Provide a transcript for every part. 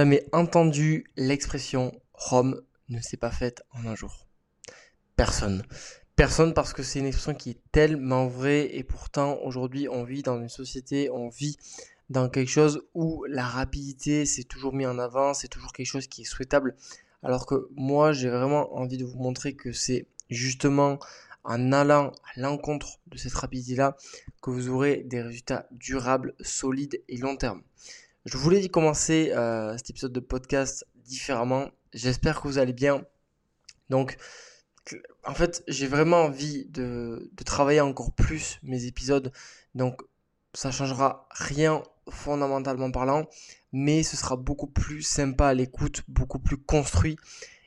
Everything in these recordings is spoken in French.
jamais entendu l'expression Rome ne s'est pas faite en un jour Personne. Personne parce que c'est une expression qui est tellement vraie et pourtant aujourd'hui on vit dans une société, on vit dans quelque chose où la rapidité c'est toujours mis en avant, c'est toujours quelque chose qui est souhaitable. Alors que moi j'ai vraiment envie de vous montrer que c'est justement en allant à l'encontre de cette rapidité-là que vous aurez des résultats durables, solides et long terme. Je voulais commencer euh, cet épisode de podcast différemment. J'espère que vous allez bien. Donc, en fait, j'ai vraiment envie de, de, travailler encore plus mes épisodes. Donc, ça changera rien fondamentalement parlant, mais ce sera beaucoup plus sympa à l'écoute, beaucoup plus construit.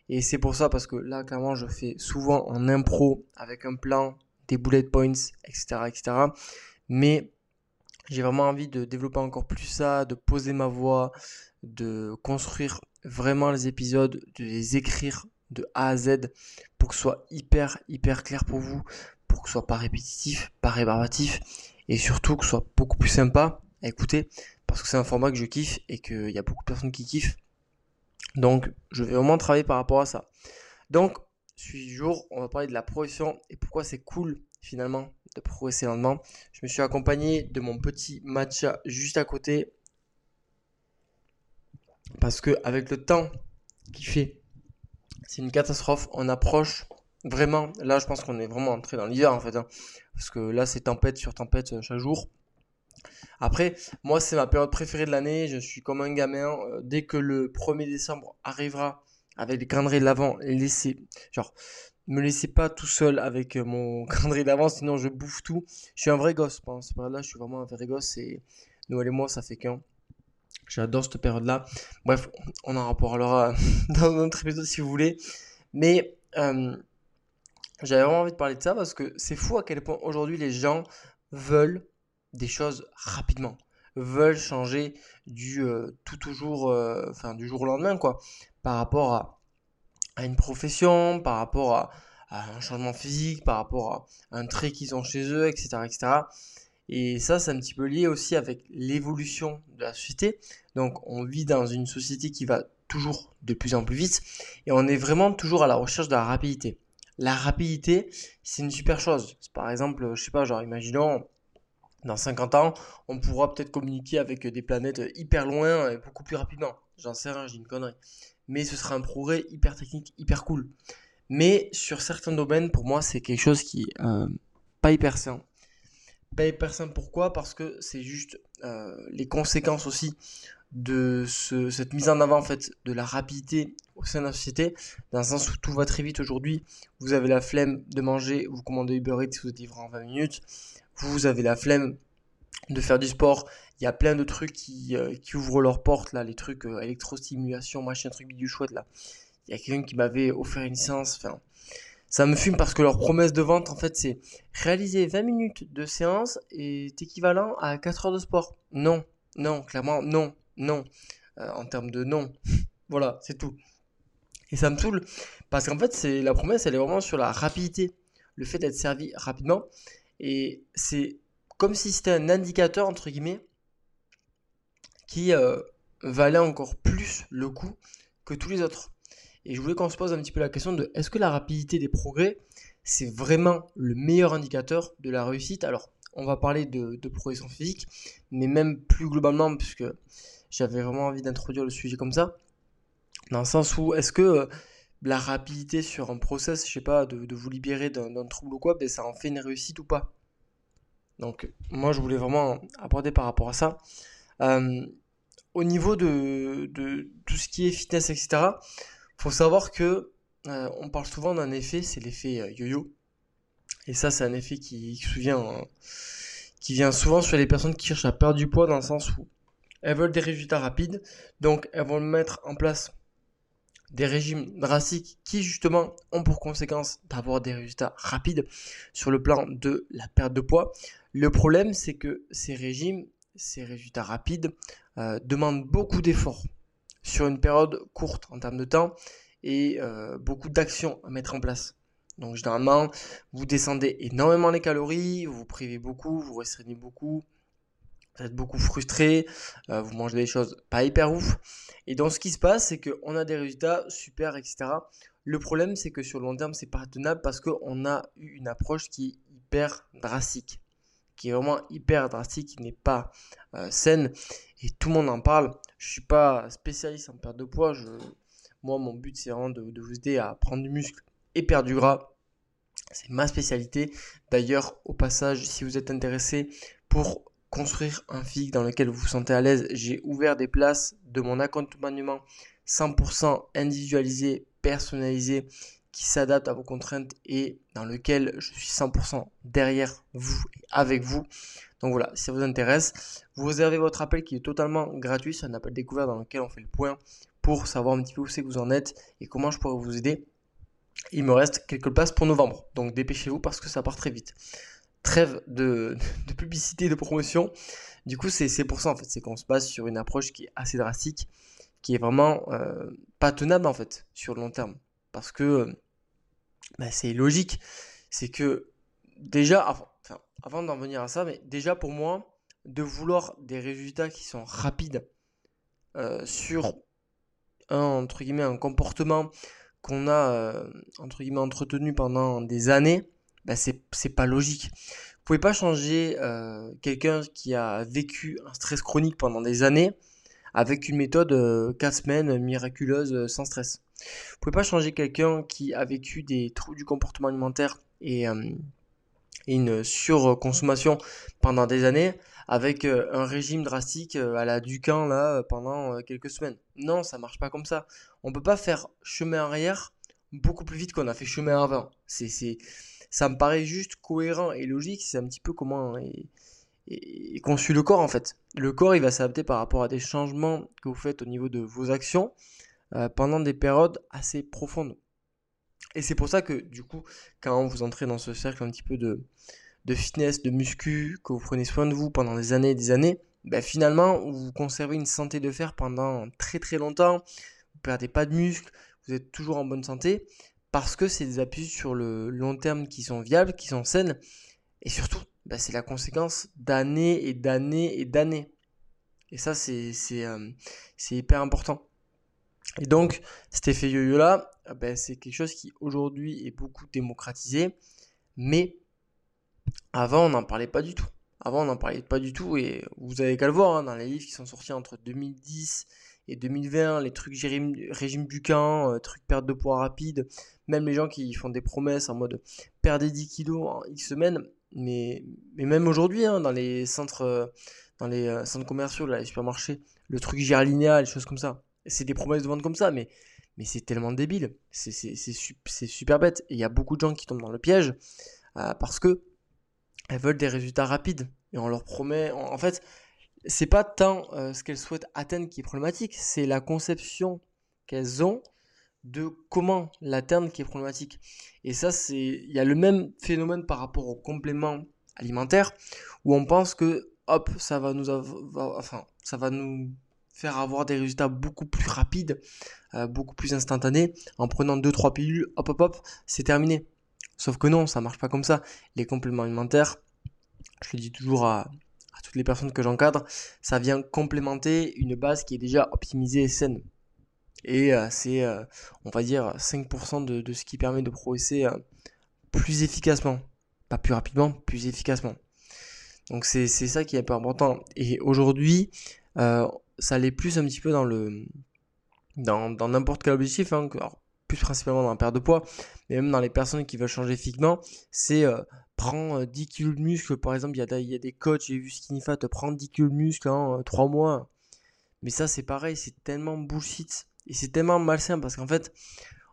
Et c'est pour ça, parce que là, clairement, je fais souvent en impro avec un plan, des bullet points, etc. etc. Mais j'ai vraiment envie de développer encore plus ça, de poser ma voix, de construire vraiment les épisodes, de les écrire de A à Z pour que ce soit hyper, hyper clair pour vous, pour que ce soit pas répétitif, pas rébarbatif et surtout que ce soit beaucoup plus sympa à écouter parce que c'est un format que je kiffe et qu'il y a beaucoup de personnes qui kiffent. Donc, je vais vraiment travailler par rapport à ça. Donc, suivi jour, on va parler de la progression et pourquoi c'est cool finalement de progresser lentement. Je me suis accompagné de mon petit matcha juste à côté parce que avec le temps qui fait, c'est une catastrophe. On approche vraiment. Là, je pense qu'on est vraiment entré dans l'hiver en fait, hein. parce que là, c'est tempête sur tempête euh, chaque jour. Après, moi, c'est ma période préférée de l'année. Je suis comme un gamin. Euh, dès que le 1er décembre arrivera, avec les calendriers de l'avant, laisser, genre, me laissez pas tout seul avec euh, mon calendrier d'avant, sinon je bouffe tout. Je suis un vrai gosse, pendant cette période-là, je suis vraiment un vrai gosse et Noël et moi, ça fait qu'un. J'adore cette période-là. Bref, on en reparlera dans un autre épisode si vous voulez. Mais euh, j'avais vraiment envie de parler de ça parce que c'est fou à quel point aujourd'hui les gens veulent des choses rapidement, veulent changer du euh, tout toujours, enfin du jour au lendemain quoi, par rapport à à une profession, par rapport à, un changement physique, par rapport à un trait qu'ils ont chez eux, etc., etc. Et ça, c'est un petit peu lié aussi avec l'évolution de la société. Donc, on vit dans une société qui va toujours de plus en plus vite et on est vraiment toujours à la recherche de la rapidité. La rapidité, c'est une super chose. Par exemple, je sais pas, genre, imaginons, dans 50 ans, on pourra peut-être communiquer avec des planètes hyper loin et beaucoup plus rapidement. J'en sais rien, j'ai une connerie mais ce sera un progrès hyper technique, hyper cool. Mais sur certains domaines, pour moi, c'est quelque chose qui euh, pas hyper sain. Pas hyper sain pourquoi? Parce que c'est juste euh, les conséquences aussi de cette mise en avant en fait de la rapidité au sein de la société, dans le sens où tout va très vite aujourd'hui. Vous avez la flemme de manger, vous commandez Uber Eats, vous êtes livré en 20 minutes. Vous avez la flemme de faire du sport. Il y a plein de trucs qui, euh, qui ouvrent leurs portes, là, les trucs euh, électrostimulation, machin, truc du chouette, là. Il y a quelqu'un qui m'avait offert une séance, enfin, ça me fume parce que leur promesse de vente, en fait, c'est réaliser 20 minutes de séance est équivalent à 4 heures de sport. Non, non, clairement, non, non. Euh, en termes de non. voilà, c'est tout. Et ça me saoule parce qu'en fait, c'est la promesse, elle est vraiment sur la rapidité, le fait d'être servi rapidement. Et c'est comme si c'était un indicateur, entre guillemets, qui euh, valait encore plus le coup que tous les autres. Et je voulais qu'on se pose un petit peu la question de est-ce que la rapidité des progrès, c'est vraiment le meilleur indicateur de la réussite? Alors, on va parler de, progression physique, mais même plus globalement, puisque j'avais vraiment envie d'introduire le sujet comme ça, dans le sens où est-ce que euh, la rapidité sur un process, je sais pas, de, vous libérer d'un trouble ou quoi, ben, ça en fait une réussite ou pas? Donc moi je voulais vraiment aborder par rapport à ça. Euh, au niveau de, tout ce qui est fitness, etc., faut savoir que euh, on parle souvent d'un effet, c'est l'effet euh, yo-yo. Et ça, c'est un effet qui, qui, vient, qui vient souvent sur les personnes qui cherchent à perdre du poids dans le sens où elles veulent des résultats rapides, donc elles vont mettre en place des régimes drastiques qui justement ont pour conséquence d'avoir des résultats rapides sur le plan de la perte de poids. Le problème c'est que ces régimes, ces résultats rapides euh, demandent beaucoup d'efforts sur une période courte en termes de temps et euh, beaucoup d'actions à mettre en place. Donc généralement, vous descendez énormément les calories, vous vous privez beaucoup, vous restreignez beaucoup, vous êtes beaucoup frustré, euh, vous mangez des choses pas hyper ouf. Et donc ce qui se passe, c'est qu'on a des résultats super, etc. Le problème, c'est que sur le long terme, c'est pas tenable parce qu'on a eu une approche qui est hyper drastique, qui est vraiment hyper drastique, qui n'est pas euh, saine. Et tout le monde en parle. Je suis pas spécialiste en perte de poids. Moi, mon but, c'est vraiment de vous aider à prendre du muscle et perdre du gras. C'est ma spécialité. D'ailleurs, au passage, si vous êtes intéressé pour construire un physique dans lequel vous vous sentez à l'aise, j'ai ouvert des places de mon accompagnement 100% individualisé, personnalisé, qui s'adapte à vos contraintes et dans lequel je suis 100% derrière vous et avec vous. Donc voilà, si ça vous intéresse, vous réservez votre appel qui est totalement gratuit. C'est un appel découvert dans lequel on fait le point pour savoir un petit peu où c'est que vous en êtes et comment je pourrais vous aider. Il me reste quelques places pour novembre, donc dépêchez-vous parce que ça part très vite trêve de, publicité, de promotion. Du coup, c'est pour ça en fait, c'est qu'on se base sur une approche qui est assez drastique, qui est vraiment euh, pas tenable en fait sur le long terme, parce que bah, c'est logique. C'est que déjà, avant, d'en venir à ça, mais déjà pour moi, de vouloir des résultats qui sont rapides euh, sur un entre guillemets un comportement qu'on a euh, entre guillemets entretenu pendant des années bah c'est pas logique. Vous pouvez pas changer euh, quelqu'un qui a vécu un stress chronique pendant des années avec une méthode euh, 4 semaines miraculeuse euh, sans stress. Vous pouvez pas changer quelqu'un qui a vécu des troubles du comportement alimentaire et, euh, une surconsommation pendant des années avec un régime drastique à la Ducan là pendant quelques semaines. Non, ça marche pas comme ça. On peut pas faire chemin arrière beaucoup plus vite qu'on a fait chemin avant. C'est ça me paraît juste cohérent et logique. C'est un petit peu comment est, conçu le corps en fait. Le corps, il va s'adapter par rapport à des changements que vous faites au niveau de vos actions euh, pendant des périodes assez profondes. Et c'est pour ça que du coup, quand vous entrez dans ce cercle un petit peu de, de fitness, de muscu, que vous prenez soin de vous pendant des années et des années, ben finalement, vous conservez une santé de fer pendant très très longtemps. Vous perdez pas de muscles, vous êtes toujours en bonne santé parce que c'est des appuis sur le long terme qui sont viables, qui sont saines, et surtout, bah, c'est la conséquence d'années et d'années et d'années. Et ça, c'est euh, hyper important. Et donc, cet effet yo-yo-là, bah, c'est quelque chose qui aujourd'hui est beaucoup démocratisé, mais avant, on n'en parlait pas du tout. Avant, on n'en parlait pas du tout, et vous avez qu'à le voir hein, dans les livres qui sont sortis entre 2010 et 2020, les trucs régime, régime Bucan, euh, trucs perte de poids rapide, même les gens qui font des promesses en mode perdez 10 kilos en X semaines, mais, mais même aujourd'hui, hein, dans les centres, euh, dans les euh, centres commerciaux, là, les supermarchés, le truc Gerlinia, les choses comme ça, c'est des promesses de vente comme ça, mais, mais c'est tellement débile, c'est super bête, et il y a beaucoup de gens qui tombent dans le piège parce que elles veulent des résultats rapides, et on leur promet, en fait, c'est pas tant euh, ce qu'elles souhaitent atteindre qui est problématique, c'est la conception qu'elles ont de comment l'atteindre qui est problématique. Et ça, c'est, il y a le même phénomène par rapport aux compléments alimentaires où on pense que hop, ça va nous, enfin, ça va nous faire avoir des résultats beaucoup plus rapides, euh, beaucoup plus instantanés en prenant deux trois pilules, hop hop hop, c'est terminé. Sauf que non, ça marche pas comme ça. Les compléments alimentaires, je le dis toujours à, toutes les personnes que j'encadre, ça vient complémenter une base qui est déjà optimisée et saine. Et euh, c'est, euh, on va dire, 5% de, ce qui permet de progresser euh, plus efficacement. Pas plus rapidement, plus efficacement. Donc c'est ça qui est un peu important. Et aujourd'hui, ça allait plus un petit peu dans le dans n'importe quel objectif, hein, principalement dans la perte de poids, mais même dans les personnes qui veulent changer physiquement, c'est prends 10 kg de muscle, par exemple, il y a, des coachs, j'ai vu Skinny Fat prendre 10 kg de muscle en 3 mois. Mais ça, c'est pareil, c'est tellement bullshit. Et c'est tellement malsain parce qu'en fait,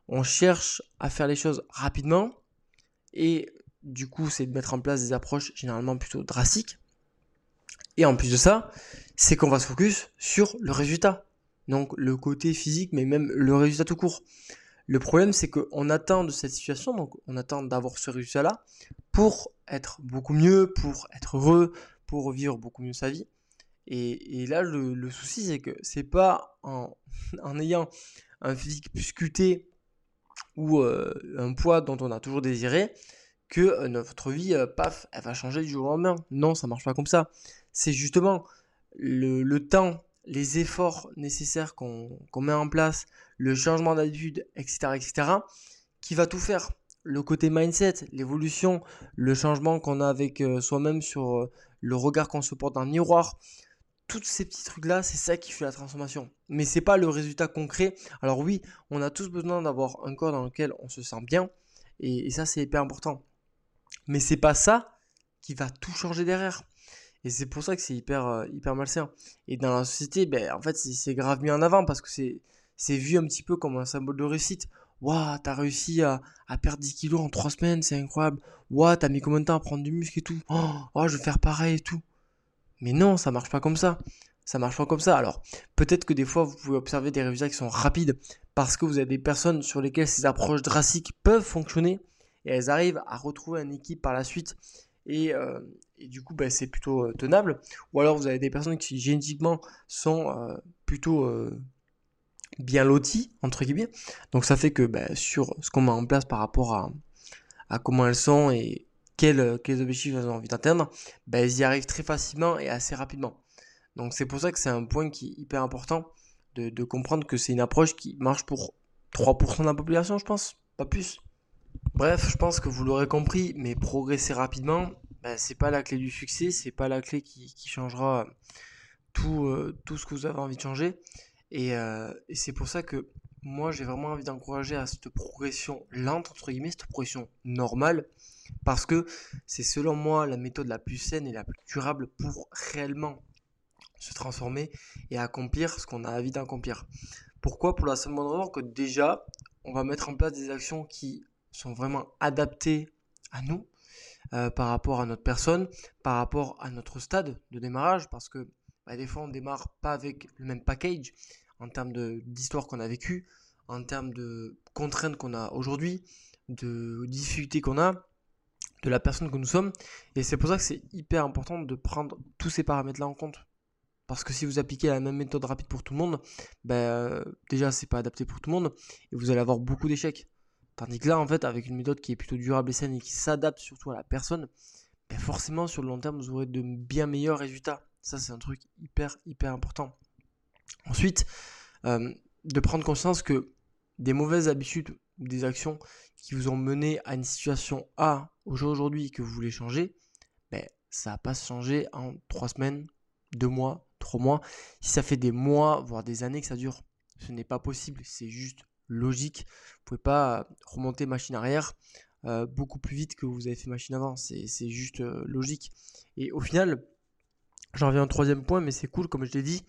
on cherche à faire les choses rapidement. Et du coup, c'est de mettre en place des approches généralement plutôt drastiques. Et en plus de ça, c'est qu'on va se focus sur le résultat. Donc le côté physique, mais même le résultat tout court. Le problème, c'est qu'on attend de cette situation, donc on attend d'avoir ce résultat-là pour être beaucoup mieux, pour être heureux, pour vivre beaucoup mieux sa vie. Et, là, le, souci, c'est que c'est pas en, ayant un physique plus sculpté ou euh, un poids dont on a toujours désiré que euh, notre vie, euh, paf, elle va changer du jour au lendemain. Non, ça marche pas comme ça. c'est justement le, temps, les efforts nécessaires qu'on met en place, le changement d'habitude, etc., etc., qui va tout faire. Le côté mindset, l'évolution, le changement qu'on a avec euh, soi-même sur euh, le regard qu'on se porte dans le miroir, tous ces petits trucs-là, c'est ça qui fait la transformation. Mais c'est pas le résultat concret. Alors oui, on a tous besoin d'avoir un corps dans lequel on se sent bien, et, et ça c'est hyper important. Mais c'est pas ça qui va tout changer derrière. Et c'est pour ça que c'est hyper, euh, hyper malsain. Et dans la société, ben, en fait, c'est grave mis en avant parce que c'est vu un petit peu comme un symbole de réussite. Waouh, t'as réussi à, à, perdre 10 kilos en 3 semaines, c'est incroyable. Waouh, t'as mis combien de temps à prendre du muscle et tout? Oh, oh, je vais faire pareil et tout. Mais non, ça marche pas comme ça. Ça marche pas comme ça. Alors, peut-être que des fois, vous pouvez observer des résultats qui sont rapides parce que vous avez des personnes sur lesquelles ces approches drastiques peuvent fonctionner et elles arrivent à retrouver une équipe par la suite euh, et, du coup bah, c'est plutôt euh, tenable. Ou alors vous avez des personnes qui génétiquement sont euh, plutôt bien loties, entre guillemets. Donc ça fait que bah, sur ce qu'on met en place par rapport à, comment elles sont et quels, objectifs elles ont envie d'atteindre, bah, elles y arrivent très facilement et assez rapidement. Donc c'est pour ça que c'est un point qui est hyper important de comprendre que c'est une approche qui marche pour 3% de la population, je pense, pas plus. Bref, je pense que vous l'aurez compris, mais progresser rapidement, ben, c'est pas la clé du succès, c'est pas la clé qui, changera tout, euh, tout ce que vous avez envie de changer. Euh, et, c'est pour ça que moi j'ai vraiment envie d'encourager à cette progression lente, entre guillemets, cette progression normale, parce que c'est selon moi la méthode la plus saine et la plus durable pour réellement se transformer et accomplir ce qu'on a envie d'accomplir. Pourquoi? Pour la simple raison que déjà, on va mettre en place des actions qui sont vraiment adaptés à nous euh, par rapport à notre personne, par rapport à notre stade de démarrage, parce que bah, des fois on démarre pas avec le même package en termes d'histoire qu'on a vécu, en termes de contraintes qu'on a aujourd'hui, de difficultés qu'on a, de la personne que nous sommes. Et c'est pour ça que c'est hyper important de prendre tous ces paramètres-là en compte. Parce que si vous appliquez la même méthode rapide pour tout le monde, bah, déjà c'est pas adapté pour tout le monde et vous allez avoir beaucoup d'échecs. Tandis que là, en fait, avec une méthode qui est plutôt durable et saine et qui s'adapte surtout à la personne, ben forcément, sur le long terme, vous aurez de bien meilleurs résultats. Ça, c'est un truc hyper, hyper important. Ensuite, euh, de prendre conscience que des mauvaises habitudes ou des actions qui vous ont mené à une situation A aujourd'hui que vous voulez changer, ben, ça va pas se changer en 3 semaines, 2 mois, 3 mois. Si ça fait des mois, voire des années que ça dure, ce n'est pas possible. C'est juste logique. Vous pouvez pas remonter machine arrière euh, beaucoup plus vite que vous avez fait machine avant. C'est juste euh, logique. Et au final, j'en reviens au troisième point, mais c'est cool, comme je l'ai dit,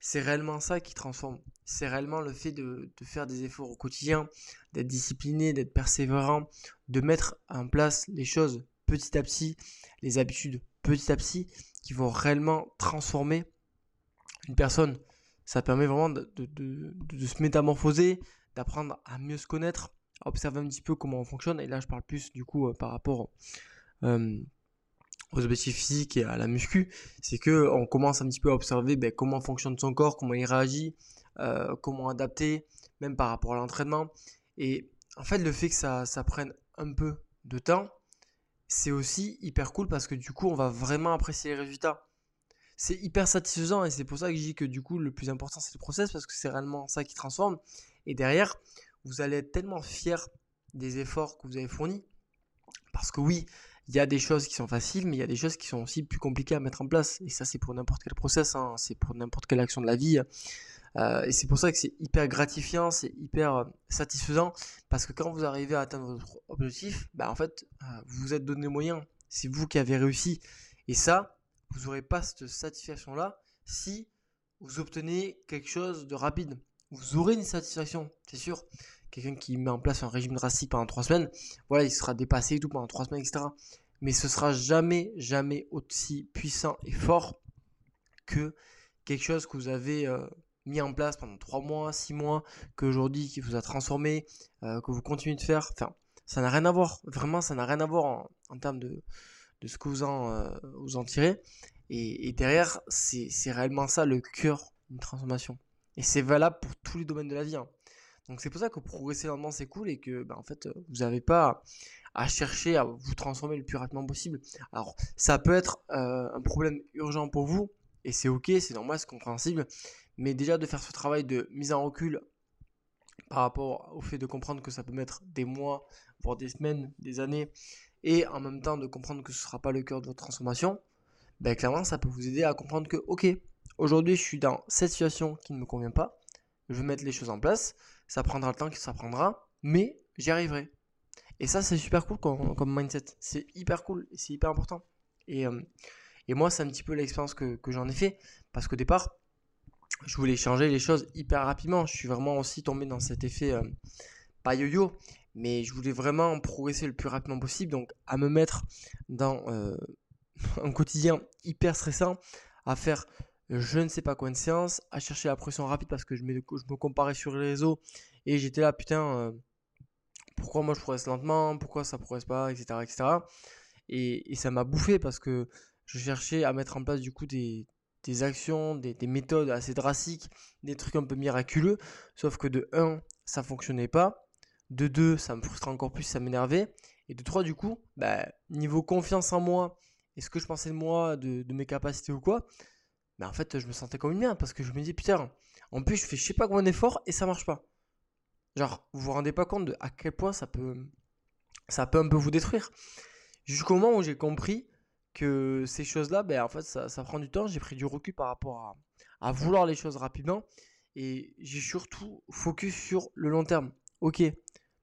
c'est réellement ça qui transforme. C'est réellement le fait de, faire des efforts au quotidien, d'être discipliné, d'être persévérant, de mettre en place les choses petit à petit, les habitudes petit à petit, qui vont réellement transformer une personne. Ça permet vraiment de se métamorphoser, d'apprendre à mieux se connaître, à observer un petit peu comment on fonctionne. Et là, je parle plus du coup euh, par rapport euh, aux objectifs physiques et à la muscu. C'est que on commence un petit peu à observer ben, comment fonctionne son corps, comment il réagit, euh, comment adapter, même par rapport à l'entraînement. Et en fait, le fait que ça, ça prenne un peu de temps, c'est aussi hyper cool parce que du coup, on va vraiment apprécier les résultats c'est hyper satisfaisant et c'est pour ça que je dis que du coup le plus important c'est le process parce que c'est réellement ça qui transforme et derrière, vous allez être tellement fier des efforts que vous avez fournis. Parce que oui, il y a des choses qui sont faciles, mais il y a des choses qui sont aussi plus compliquées à mettre en place. Et ça, c'est pour n'importe quel process, hein. c'est pour n'importe quelle action de la vie. Euh, et c'est pour ça que c'est hyper gratifiant, c'est hyper euh, satisfaisant, parce que quand vous arrivez à atteindre votre objectif, bah, en fait, euh, vous vous êtes donné moyen. C'est vous qui avez réussi. Et ça, vous n'aurez pas cette satisfaction-là si vous obtenez quelque chose de rapide vous aurez une satisfaction, c'est sûr. Quelqu'un qui met en place un régime drastique pendant trois semaines, voilà, il sera dépassé et tout pendant trois semaines, etc. Mais ce sera jamais, jamais aussi puissant et fort que quelque chose que vous avez euh, mis en place pendant trois mois, six mois, qu'aujourd'hui qui vous a transformé, euh, que vous continuez de faire. Enfin, ça n'a rien à voir. Vraiment, ça n'a rien à voir en, termes de, de, ce que vous en, euh, vous en tirez. Et, et derrière, c'est réellement ça le cœur d'une transformation. Et c'est valable pour tous les domaines de la vie. Hein. Donc c'est pour ça que progresser lentement c'est cool et que bah, en fait vous n'avez pas à chercher à vous transformer le plus rapidement possible. Alors, ça peut être euh, un problème urgent pour vous, et c'est ok, c'est normal, c'est compréhensible, mais déjà de faire ce travail de mise en recul par rapport au fait de comprendre que ça peut mettre des mois, voire des semaines, des années, et en même temps de comprendre que ce ne sera pas le cœur de votre transformation, ben clairement ça peut vous aider à comprendre que ok, aujourd'hui je suis dans cette situation qui ne me convient pas, je vais mettre les choses en place, ça prendra le temps que ça prendra, mais j'y arriverai. Et ça c'est super cool comme, mindset, c'est hyper cool, c'est hyper important. Et, euh, et moi c'est un petit peu l'expérience que, que j'en ai fait, parce qu'au départ, je voulais changer les choses hyper rapidement. Je suis vraiment aussi tombé dans cet effet, euh, pas yo-yo, mais je voulais vraiment progresser le plus rapidement possible. Donc, à me mettre dans euh, un quotidien hyper stressant, à faire je ne sais pas quoi de séance, à chercher la pression rapide parce que je me, comparais sur les réseaux et j'étais là, putain, euh, pourquoi moi je progresse lentement, pourquoi ça progresse pas, etc. etc. Et, ça m'a bouffé parce que je cherchais à mettre en place du coup des, des actions, des, méthodes assez drastiques, des trucs un peu miraculeux. Sauf que de 1, ça fonctionnait pas. De 2, ça me frustrait encore plus, ça m'énervait. Et de 3, du coup, bah, niveau confiance en moi, et ce que je pensais de moi, de, mes capacités ou quoi, bah, en fait, je me sentais comme une merde parce que je me disais, putain, en plus, je fais je sais pas combien d'efforts et ça marche pas. Genre, vous vous rendez pas compte de à quel point ça peut, ça peut un peu vous détruire. Jusqu'au moment où j'ai compris que ces choses-là, ben, en fait, ça, ça prend du temps. J'ai pris du recul par rapport à, à vouloir les choses rapidement. Et j'ai surtout focus sur le long terme. Ok,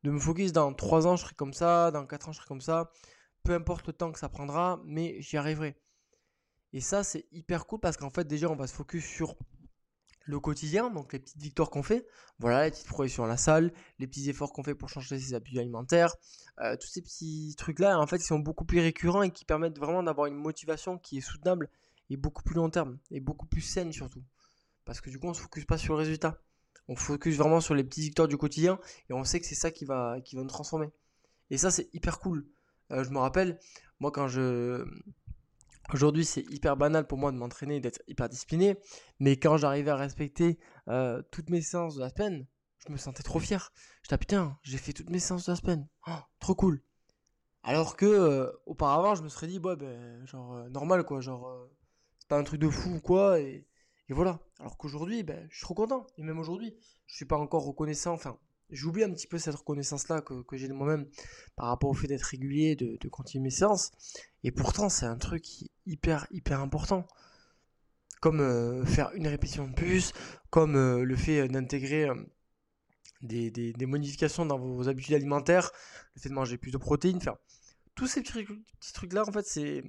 de me focus dans 3 ans, je serai comme ça, dans 4 ans, je serai comme ça. Peu importe le temps que ça prendra, mais j'y arriverai. Et ça, c'est hyper cool parce qu'en fait, déjà, on va se focus sur le quotidien, donc les petites victoires qu'on fait, voilà, les petites progressions à la salle, les petits efforts qu'on fait pour changer ses habitudes alimentaires, euh, tous ces petits trucs-là, en fait, ils sont beaucoup plus récurrents et qui permettent vraiment d'avoir une motivation qui est soutenable et beaucoup plus long terme, et beaucoup plus saine surtout. Parce que du coup, on se focus pas sur le résultat. On focus vraiment sur les petites victoires du quotidien et on sait que c'est ça qui va, qui va nous transformer. Et ça, c'est hyper cool. Euh, je me rappelle, moi, quand je, Aujourd'hui, c'est hyper banal pour moi de m'entraîner et d'être hyper discipliné, mais quand j'arrivais à respecter euh, toutes mes séances de la semaine, je me sentais trop fier. Je disais, putain, j'ai fait toutes mes séances de la semaine. Oh, trop cool. Alors que euh, auparavant, je me serais dit, ouais, ben, genre, euh, normal, quoi, genre, c'est pas un truc de fou ou quoi, et, et voilà. Alors qu'aujourd'hui, ben, je suis trop content. Et même aujourd'hui, je suis pas encore reconnaissant, enfin, j'oublie un petit peu cette reconnaissance-là que, j'ai de moi-même par rapport au fait d'être régulier, de, continuer mes séances. Et pourtant, c'est un truc hyper, hyper important. Comme euh, faire une répétition de plus, comme euh, le fait d'intégrer euh, des, des, modifications dans vos habitudes alimentaires, le fait de manger plus de protéines, enfin, tous ces petits, trucs-là, en fait, c'est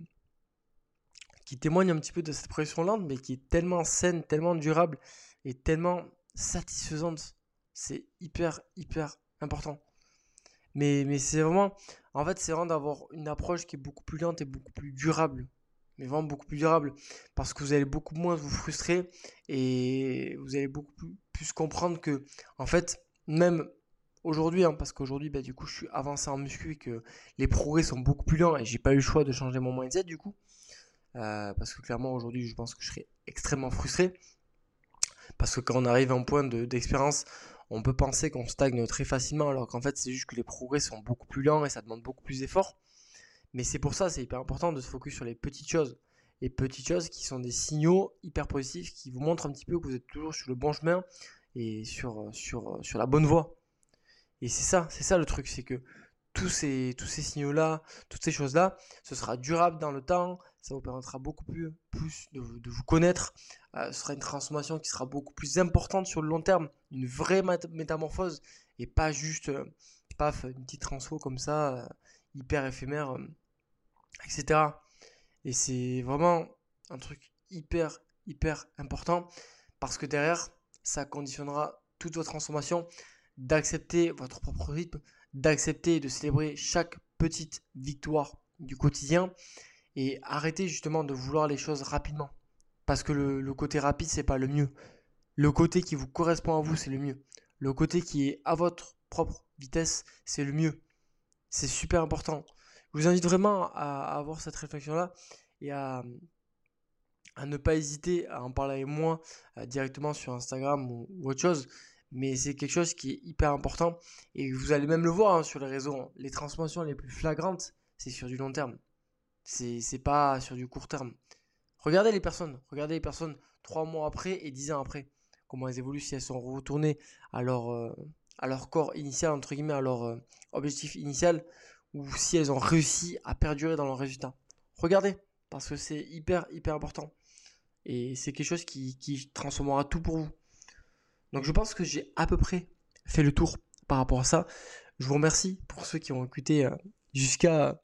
qui témoignent un petit peu de cette pression lente, mais qui est tellement saine, tellement durable et tellement satisfaisante c'est hyper, hyper important. Mais, mais c'est vraiment, en fait, c'est vraiment d'avoir une approche qui est beaucoup plus lente et beaucoup plus durable. Mais vraiment beaucoup plus durable. Parce que vous allez beaucoup moins vous frustrer et vous allez beaucoup plus, comprendre que, en fait, même aujourd'hui, hein, parce qu'aujourd'hui, bah, du coup, je suis avancé en muscu et que les progrès sont beaucoup plus lents et j'ai pas eu le choix de changer mon mindset, du coup. Euh, parce que clairement, aujourd'hui, je pense que je serais extrêmement frustré. Parce que quand on arrive à un point d'expérience, on peut penser qu'on stagne très facilement alors qu'en fait c'est juste que les progrès sont beaucoup plus lents et ça demande beaucoup plus d'efforts. Mais c'est pour ça, c'est hyper important de se focus sur les petites choses. Les petites choses qui sont des signaux hyper positifs qui vous montrent un petit peu que vous êtes toujours sur le bon chemin et sur, sur, sur la bonne voie. Et c'est ça, c'est ça le truc, c'est que tous ces, tous ces signaux-là, toutes ces choses-là, ce sera durable dans le temps, ça vous permettra beaucoup plus, de, vous connaître, euh, ce sera une transformation qui sera beaucoup plus importante sur le long terme, une vraie métamorphose, et pas juste, euh, paf, une petite transfo comme ça, euh, hyper éphémère, etc. Et c'est vraiment un truc hyper, hyper important, parce que derrière, ça conditionnera toute votre transformation, d'accepter votre propre rythme, d'accepter et de célébrer chaque petite victoire du quotidien et arrêter justement de vouloir les choses rapidement. Parce que le, côté rapide, c'est pas le mieux. Le côté qui vous correspond à vous, c'est le mieux. Le côté qui est à votre propre vitesse, c'est le mieux. C'est super important. Je vous invite vraiment à, avoir cette réflexion-là et à, ne pas hésiter à en parler avec moi euh, directement sur Instagram ou, autre chose mais c'est quelque chose qui est hyper important. Et vous allez même le voir hein, sur les réseaux. Les transformations les plus flagrantes, c'est sur du long terme. C'est, pas sur du court terme. Regardez les personnes. Regardez les personnes trois mois après et dix ans après. Comment elles évoluent, si elles sont retournées à leur, euh, leur corps initial, entre guillemets, à leur euh, objectif initial, ou si elles ont réussi à perdurer dans leurs résultats. Regardez, parce que c'est hyper, hyper important. Et c'est quelque chose qui, qui transformera tout pour vous. Donc je pense que j'ai à peu près fait le tour par rapport à ça. Je vous remercie pour ceux qui ont écouté euh, jusqu'à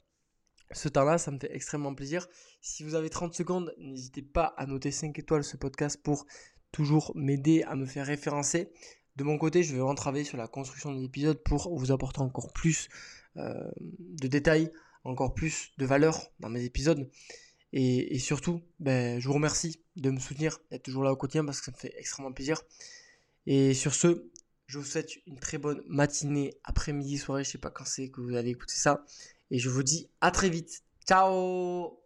ce temps-là, ça me fait extrêmement plaisir. Si vous avez 30 secondes, n'hésitez pas à noter 5 étoiles ce podcast pour toujours m'aider à me faire référencer. De mon côté, je vais vraiment travailler sur la construction des épisodes pour vous apporter encore plus euh, de détails, encore plus de valeur dans mes épisodes. Et, surtout, ben, je vous remercie de me soutenir, d'être toujours là au quotidien parce que ça me fait extrêmement plaisir. Et sur ce, je vous souhaite une très bonne matinée, après-midi, soirée, je sais pas quand c'est que vous allez écouter ça. Et je vous dis à très vite. Ciao